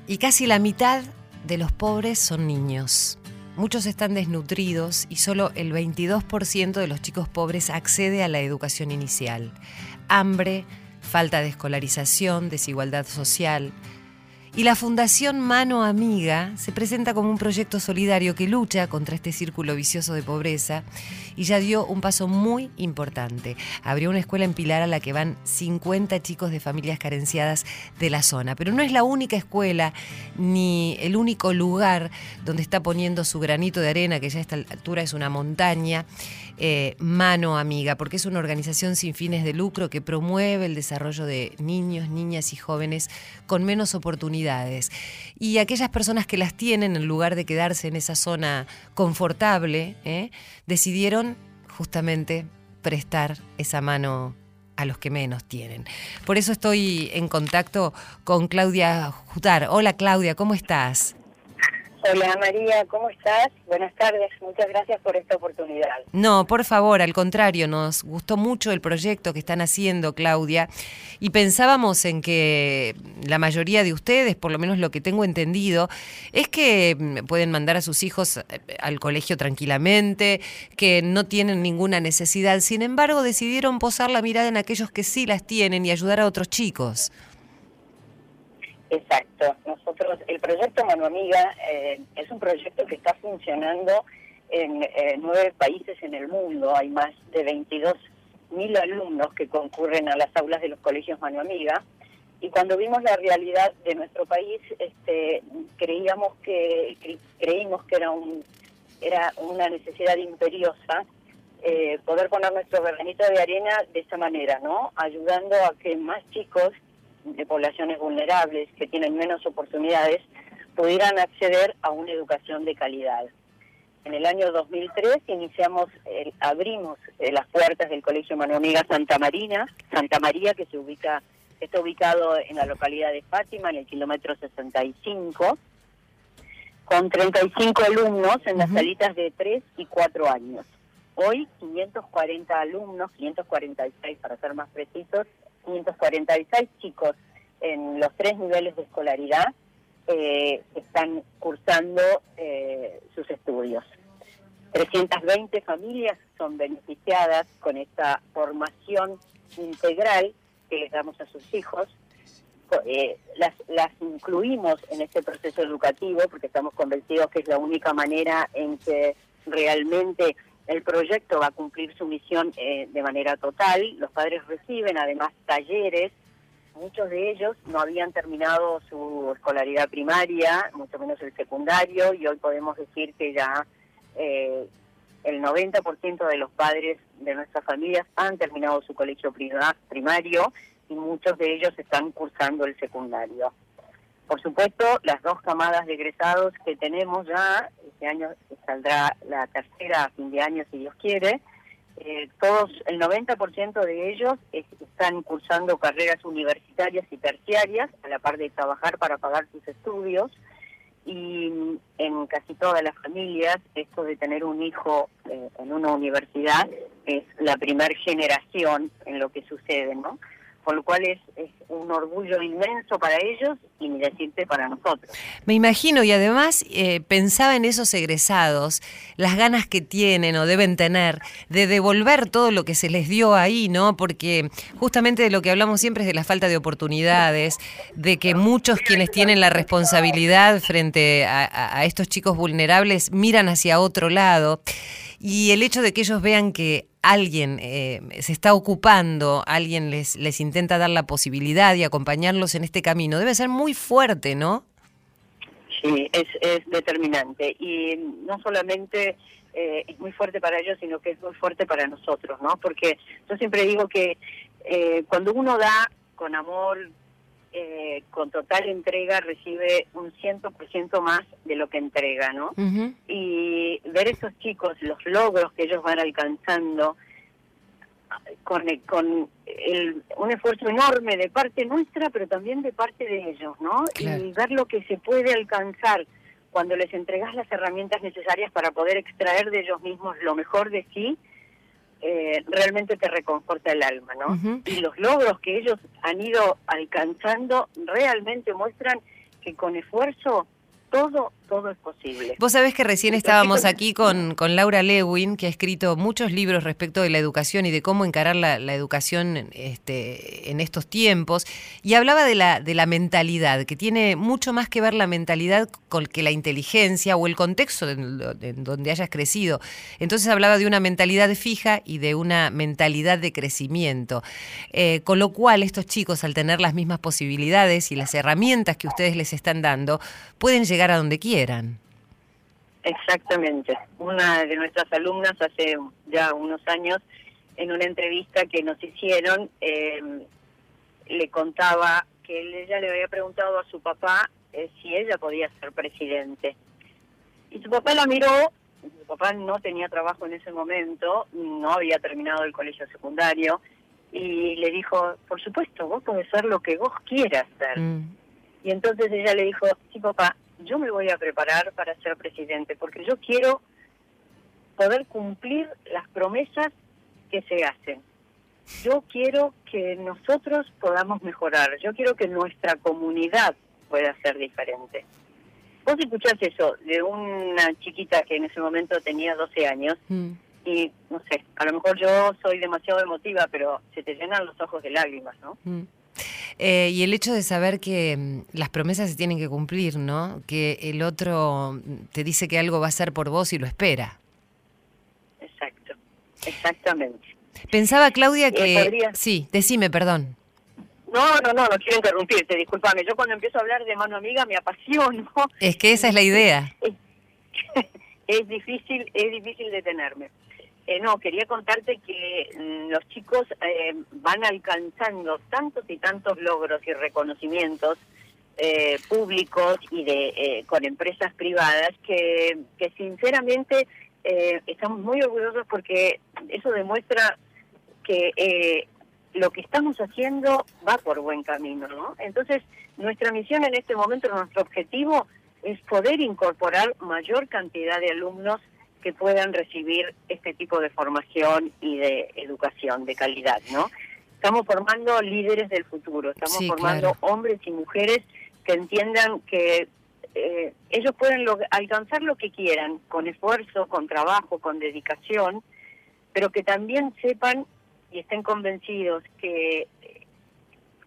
y casi la mitad de los pobres son niños. Muchos están desnutridos y solo el 22% de los chicos pobres accede a la educación inicial. Hambre, falta de escolarización, desigualdad social, y la Fundación Mano Amiga se presenta como un proyecto solidario que lucha contra este círculo vicioso de pobreza y ya dio un paso muy importante. Abrió una escuela en Pilar a la que van 50 chicos de familias carenciadas de la zona. Pero no es la única escuela ni el único lugar donde está poniendo su granito de arena, que ya a esta altura es una montaña. Eh, Mano Amiga, porque es una organización sin fines de lucro que promueve el desarrollo de niños, niñas y jóvenes con menos oportunidades. Y aquellas personas que las tienen, en lugar de quedarse en esa zona confortable, ¿eh? decidieron justamente prestar esa mano a los que menos tienen. Por eso estoy en contacto con Claudia Jutar. Hola Claudia, ¿cómo estás? Hola María, ¿cómo estás? Buenas tardes, muchas gracias por esta oportunidad. No, por favor, al contrario, nos gustó mucho el proyecto que están haciendo, Claudia, y pensábamos en que la mayoría de ustedes, por lo menos lo que tengo entendido, es que mm, pueden mandar a sus hijos eh, al colegio tranquilamente, que no tienen ninguna necesidad, sin embargo decidieron posar la mirada en aquellos que sí las tienen y ayudar a otros chicos. Exacto. Nosotros, el proyecto Mano Amiga eh, es un proyecto que está funcionando en eh, nueve países en el mundo. Hay más de 22 mil alumnos que concurren a las aulas de los colegios Mano Amiga. Y cuando vimos la realidad de nuestro país, este, creíamos que creímos que era un era una necesidad imperiosa eh, poder poner nuestro granito de arena de esta manera, ¿no? Ayudando a que más chicos de poblaciones vulnerables que tienen menos oportunidades pudieran acceder a una educación de calidad. En el año 2003 iniciamos, abrimos eh, las puertas del Colegio Manuel Santa Marina, Santa María, que se ubica, está ubicado en la localidad de Fátima, en el kilómetro 65, con 35 alumnos en las salitas de 3 y 4 años. Hoy 540 alumnos, 546 para ser más precisos, 546 chicos en los tres niveles de escolaridad eh, están cursando eh, sus estudios. 320 familias son beneficiadas con esta formación integral que les damos a sus hijos. Eh, las, las incluimos en este proceso educativo porque estamos convencidos que es la única manera en que realmente el proyecto va a cumplir su misión eh, de manera total. Los padres reciben además talleres. Muchos de ellos no habían terminado su escolaridad primaria, mucho menos el secundario, y hoy podemos decir que ya eh, el 90% de los padres de nuestras familias han terminado su colegio primario y muchos de ellos están cursando el secundario. Por supuesto, las dos camadas de egresados que tenemos ya, este año saldrá la tercera a fin de año si Dios quiere, eh, todos, el 90% de ellos están cursando carreras universitarias y terciarias, a la par de trabajar para pagar sus estudios. Y en casi todas las familias, esto de tener un hijo eh, en una universidad es la primera generación en lo que sucede, ¿no? Por lo cual es, es un orgullo inmenso para ellos y ni decirte para nosotros. Me imagino, y además eh, pensaba en esos egresados, las ganas que tienen o deben tener de devolver todo lo que se les dio ahí, ¿no? Porque justamente de lo que hablamos siempre es de la falta de oportunidades, de que muchos quienes tienen la responsabilidad frente a estos chicos vulnerables miran hacia otro lado. Y el hecho de que ellos vean que alguien eh, se está ocupando, alguien les, les intenta dar la posibilidad y acompañarlos en este camino, debe ser muy fuerte, ¿no? Sí, es, es determinante. Y no solamente eh, es muy fuerte para ellos, sino que es muy fuerte para nosotros, ¿no? Porque yo siempre digo que eh, cuando uno da con amor, eh, con total entrega recibe un ciento por ciento más de lo que entrega, ¿no? Y ver esos chicos, los logros que ellos van alcanzando, con, con el, un esfuerzo enorme de parte nuestra, pero también de parte de ellos, ¿no? Y ver lo que se puede alcanzar cuando les entregas las herramientas necesarias para poder extraer de ellos mismos lo mejor de sí, eh, realmente te reconforta el alma, ¿no? Y los logros que ellos han ido alcanzando realmente muestran que con esfuerzo todo, todo es posible. Vos sabés que recién estábamos aquí con, con, Laura Lewin, que ha escrito muchos libros respecto de la educación y de cómo encarar la, educación este, en estos tiempos, y hablaba de la, de la mentalidad, que tiene mucho más que ver la mentalidad con que la inteligencia o el contexto en, donde hayas crecido. Entonces hablaba de una mentalidad fija y de una mentalidad de crecimiento. Eh, con lo cual estos chicos, al tener las mismas posibilidades y las herramientas que ustedes les están dando, pueden llegar a donde quieran. Exactamente. Una de nuestras alumnas hace ya unos años, en una entrevista que nos hicieron, em, le contaba que ella le había preguntado a su papá eh, si ella podía ser presidente. Y su papá la miró, su papá no tenía trabajo en ese momento, no había terminado el colegio secundario, y le dijo, por supuesto, vos podés ser lo que vos quieras ser. Mm. Y entonces ella le dijo, sí papá, yo me voy a preparar para ser presidente, porque yo quiero poder cumplir las promesas que se hacen. Yo quiero que nosotros podamos mejorar, yo quiero que nuestra comunidad pueda ser diferente. Vos escuchás eso de una chiquita que en ese momento tenía 12 años mm. y no sé, a lo mejor yo soy demasiado emotiva, pero se te llenan los ojos de lágrimas, ¿no? Mm. Eh, y el hecho de saber que mm, las promesas se tienen que cumplir, ¿no? Que el otro te dice que algo va a ser por vos y lo espera. Exacto, exactamente. Pensaba, Claudia, eh, que... Sí, decime, perdón. No, no, no, no quiero interrumpirte, discúlpame. Yo cuando empiezo a hablar de mano amiga me apasiono. Es que esa es la idea. (laughs) (laughs) es difícil, es difícil detenerme. Eh, no, quería contarte que mm, los chicos eh, van alcanzando tantos y tantos logros y reconocimientos eh, públicos y de con empresas privadas que, que sinceramente estamos muy orgullosos porque eso demuestra que lo que estamos haciendo va por buen camino, ¿no? Entonces, nuestra misión en este momento, nuestro objetivo es poder incorporar mayor cantidad de alumnos que puedan recibir este tipo de formación y de educación de calidad, ¿no? Estamos formando líderes del futuro, estamos formando hombres y mujeres que entiendan que eh, ellos pueden alcanzar lo que quieran, con esfuerzo, con trabajo, con dedicación, pero que también sepan y estén convencidos que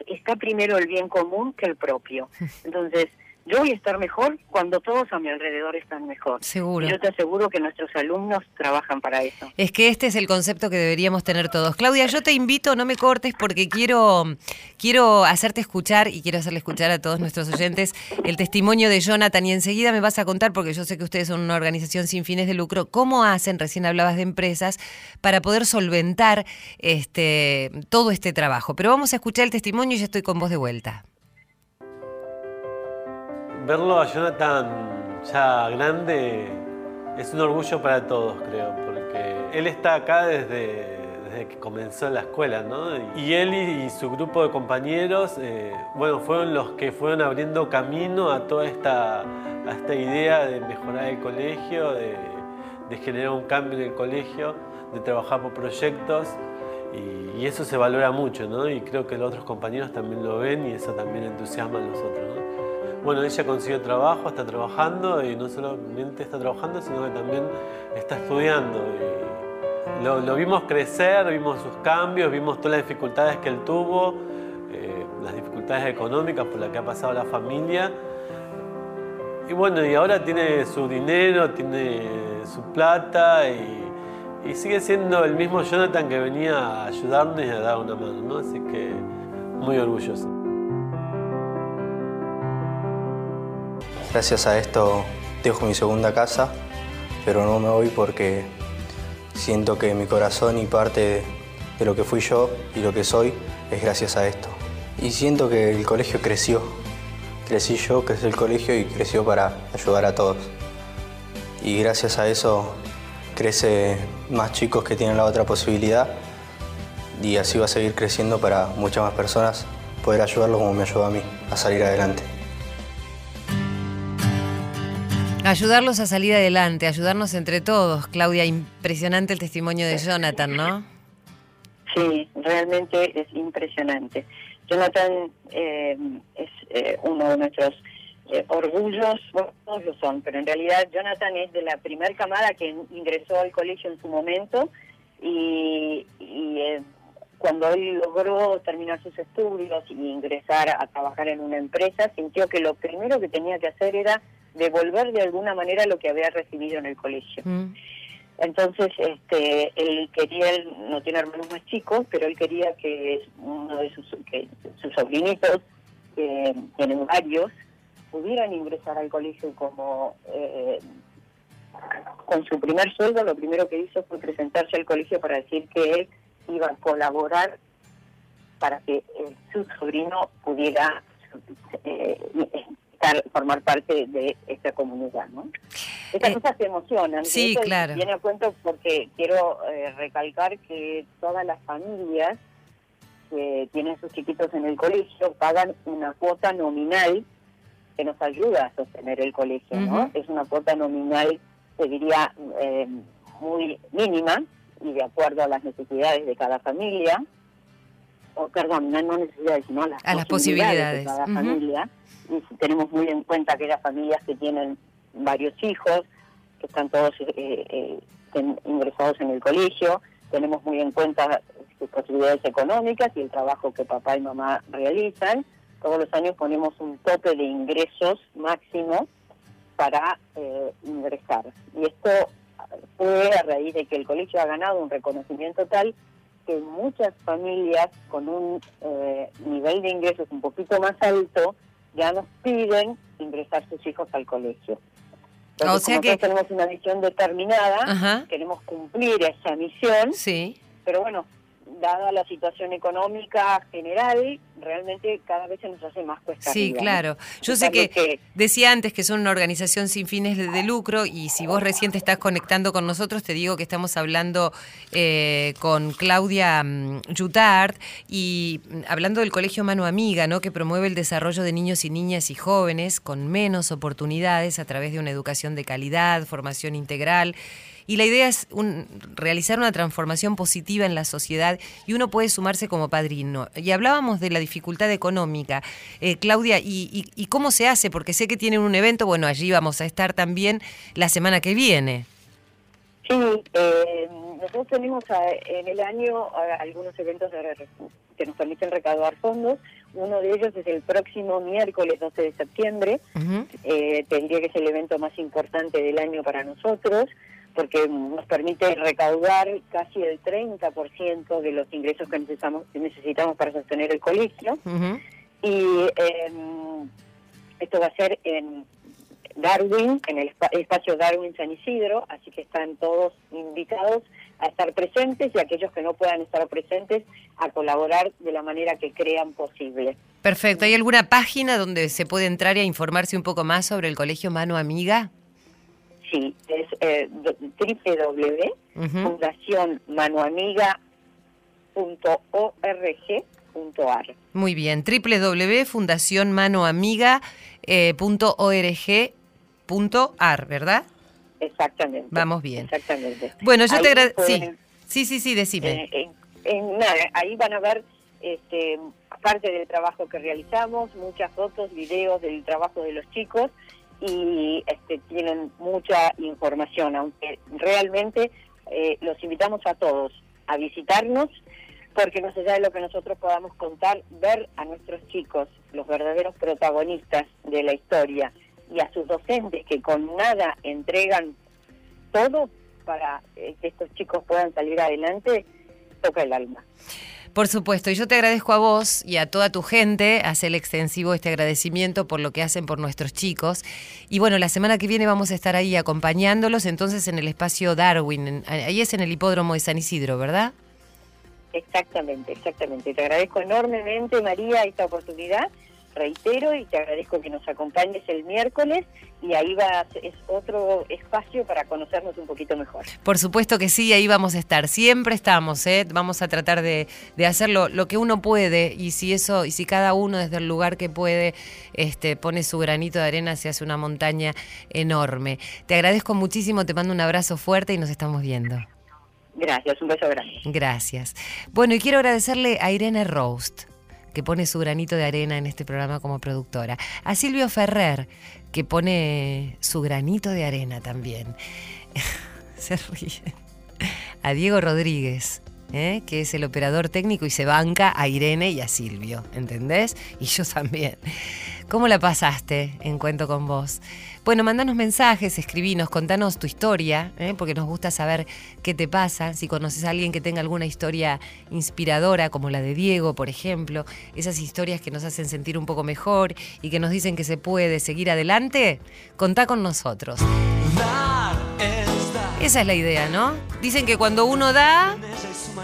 está primero el bien común que el propio. (laughs) Entonces, yo voy a estar mejor cuando todos a mi alrededor están mejor. Seguro. yo te aseguro que nuestros alumnos trabajan para eso. Es que este es el concepto que deberíamos tener todos. Claudia, yo te invito, no me cortes porque quiero, quiero hacerte escuchar y quiero hacerle escuchar a todos nuestros oyentes el testimonio de Jonathan y enseguida me vas a contar, porque yo sé que ustedes son una organización sin fines de lucro, cómo hacen, recién hablabas de empresas, para poder solventar este, todo este trabajo. Pero vamos a escuchar el testimonio y ya estoy con vos de vuelta verlo a Jonathan ya grande es un orgullo para todos, creo, porque él está acá desde, desde que comenzó la escuela, ¿no? Y él y, su grupo de compañeros, eh, bueno, fueron los que fueron abriendo camino a toda esta, esta idea de mejorar el colegio, de, generar un cambio en el colegio, de trabajar por proyectos. Y, eso se valora mucho, ¿no? Y creo que los otros compañeros también lo ven y eso también entusiasma a nosotros, ¿no? Bueno, ella consiguió trabajo, está trabajando y no solamente está trabajando, sino que también está estudiando. Lo, vimos crecer, vimos sus cambios, vimos todas las dificultades que él tuvo, eh, las dificultades económicas por las que ha pasado la familia. Y bueno, y ahora tiene su dinero, tiene su plata y, sigue siendo el mismo Jonathan que venía a ayudarnos y a dar una mano, ¿no? Así que muy orgulloso. Gracias a esto dejo mi segunda casa, pero no me voy porque siento que mi corazón y parte de lo que fui yo y lo que soy es gracias a esto. Y siento que el colegio creció. Crecí yo, creció el colegio y creció para ayudar a todos. Y gracias a eso crece más chicos que tienen la otra posibilidad y así va a seguir creciendo para muchas más personas poder ayudarlos como me ayudó a mí a salir adelante. Ayudarlos a salir adelante, ayudarnos entre todos. Claudia, impresionante el testimonio de Jonathan, ¿no? Sí, realmente es impresionante. Jonathan eh, es eh, uno de nuestros eh, orgullos, bueno, todos lo son, pero en realidad Jonathan es de la primer camada que ingresó al colegio en su momento y, y cuando él logró terminar sus estudios y ingresar a trabajar en una empresa, sintió que lo primero que tenía que hacer era devolver de alguna manera lo que había recibido en el colegio. Mm. Entonces, este, él quería, él no tiene hermanos más chicos, pero él quería que uno de sus, que sus sobrinitos, que tienen varios, pudieran ingresar al colegio como eh, con su primer sueldo. Lo primero que hizo fue presentarse al colegio para decir que él iba a colaborar para que eh, su sobrino pudiera eh, formar parte de esta comunidad, ¿no? Estas eh, cosas se emocionan. Sí, claro. Viene a cuento porque quiero eh, recalcar que todas las familias que tienen sus chiquitos en el colegio pagan una cuota nominal que nos ayuda a sostener el colegio, ¿no? Es una cuota nominal, se diría, eh, muy mínima y de acuerdo a las necesidades de cada familia, o perdón, no necesidades, sino a las, a posibilidades, de cada familia tenemos muy en cuenta aquellas familias que tienen varios hijos, que están todos eh, eh, ingresados en el colegio, tenemos muy en cuenta sus posibilidades económicas y el trabajo que papá y mamá realizan. Todos los años ponemos un tope de ingresos máximo para eh, ingresar. Y esto fue a raíz de que el colegio ha ganado un reconocimiento tal que muchas familias con un nivel de ingresos un poquito más alto ya nos piden ingresar sus hijos al colegio. o sea que tenemos una misión determinada, queremos cumplir esa misión, sí. pero bueno, dada la situación económica general, realmente cada vez se nos hace más cuesta. Sí, claro. Yo sé que, decía antes que son una organización sin fines de, lucro y si vos recién te estás conectando con nosotros, te digo que estamos hablando eh, con Claudia Jutard mm, y mm, hablando del Colegio Mano Amiga, ¿no? que promueve el desarrollo de niños y niñas y jóvenes con menos oportunidades a través de una educación de calidad, formación integral y la idea es realizar una transformación positiva en la sociedad y uno puede sumarse como padrino. Y hablábamos de la dificultad económica. Eh, Claudia, y, cómo se hace? Porque sé que tienen un evento, bueno, allí vamos a estar también la semana que viene. Sí, eh, nosotros tenemos en el año algunos eventos que nos permiten recaudar fondos. Uno de ellos es el próximo miércoles 12 de septiembre. Eh, tendría que ser el evento más importante del año para nosotros porque nos permite recaudar casi el 30% de los ingresos que necesitamos, necesitamos para sostener el colegio. Y em, esto va a ser en Darwin, en el espacio Darwin San Isidro, así que están todos invitados a estar presentes y aquellos que no puedan estar presentes a colaborar de la manera que crean posible. Perfecto. ¿Hay alguna página donde se puede entrar y a informarse un poco más sobre el Colegio Mano Amiga? Sí, es eh, www.fundacionmanoamiga.org.ar. Muy bien, www.fundacionmanoamiga.org.ar, ¿verdad? Exactamente. Vamos bien. Exactamente. Bueno, yo te agradezco. Sí. sí, sí, sí, decime. Eh, en- en nada, ahí van a ver este, parte del trabajo que realizamos, muchas fotos, videos del trabajo de los chicos y este, tienen mucha información, aunque realmente eh, los invitamos a todos a visitarnos porque más allá de lo que nosotros podamos contar, ver a nuestros chicos, los verdaderos protagonistas de la historia, y a sus docentes que con nada entregan todo para eh, que estos chicos puedan salir adelante, toca el alma. Por supuesto, y yo te agradezco a vos y a toda tu gente, hacer extensivo este agradecimiento por lo que hacen por nuestros chicos. Y bueno, la semana que viene vamos a estar ahí acompañándolos, entonces en el espacio Darwin, en- ahí es en el hipódromo de San Isidro, ¿verdad? Exactamente, exactamente. Te agradezco enormemente, María, esta oportunidad. Reitero y te agradezco que nos acompañes el miércoles y ahí va es otro espacio para conocernos un poquito mejor. Por supuesto que sí, ahí vamos a estar. Siempre estamos, ¿eh? Vamos a tratar de, de hacer lo, lo que uno puede y si eso, y si cada uno desde el lugar que puede este, pone su granito de arena, se hace una montaña enorme. Te agradezco muchísimo, te mando un abrazo fuerte y nos estamos viendo. Gracias, un beso grande. Gracias. Bueno, y quiero agradecerle a Irene Roast, que pone su granito de arena en este programa como productora. A Silvio Ferrer, que pone su granito de arena también. (laughs) Se ríe. A Diego Rodríguez, ¿eh? que es el operador técnico y se banca a Irene y a Silvio, ¿entendés? Y yo también. ¿Cómo la pasaste en Cuento con vos? Bueno, mandanos mensajes, escribinos, contanos tu historia, ¿eh? porque nos gusta saber qué te pasa, si conoces a alguien que tenga alguna historia inspiradora, como la de Diego, por ejemplo, esas historias que nos hacen sentir un poco mejor y que nos dicen que se puede seguir adelante, contá con nosotros. Esa es la idea, ¿no? Dicen que cuando uno da,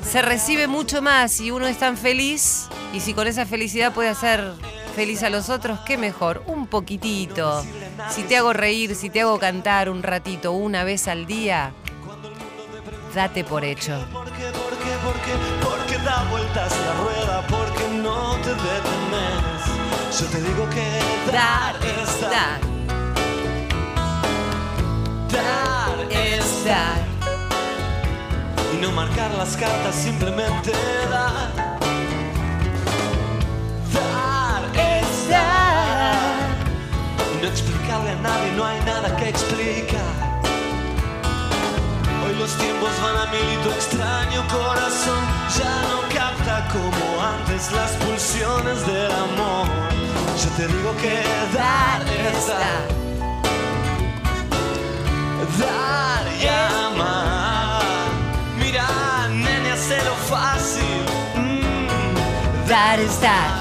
se recibe mucho más y uno es tan feliz y si con esa felicidad puede hacer feliz a los otros, qué mejor, un poquitito. Si te hago reír, si te hago cantar un ratito, una vez al día, date por hecho. Porque da vueltas la rueda, porque no te detenes. Yo te digo que dar es dar. Dar es dar. Y no marcar las cartas, simplemente. Dar no explicarle a nadie, no hay nada que explicar. Hoy los tiempos van a mil y tu extraño corazón ya no capta como antes las pulsiones del amor. Yo te digo que dar es dar. Dar y amar. Mira, nene, hazlo fácil. Mm. Dar es. Dar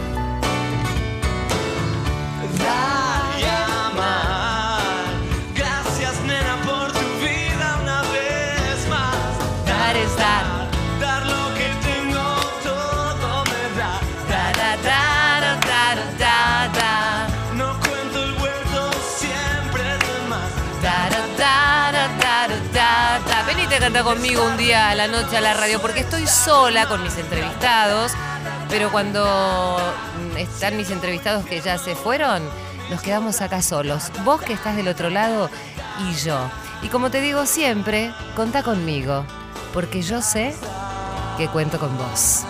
cantar conmigo un día a la noche a la radio, porque estoy sola con mis entrevistados, pero cuando están mis entrevistados que ya se fueron, nos quedamos acá solos. Vos que estás del otro lado y yo. Y como te digo siempre, contá conmigo, porque yo sé que cuento con vos.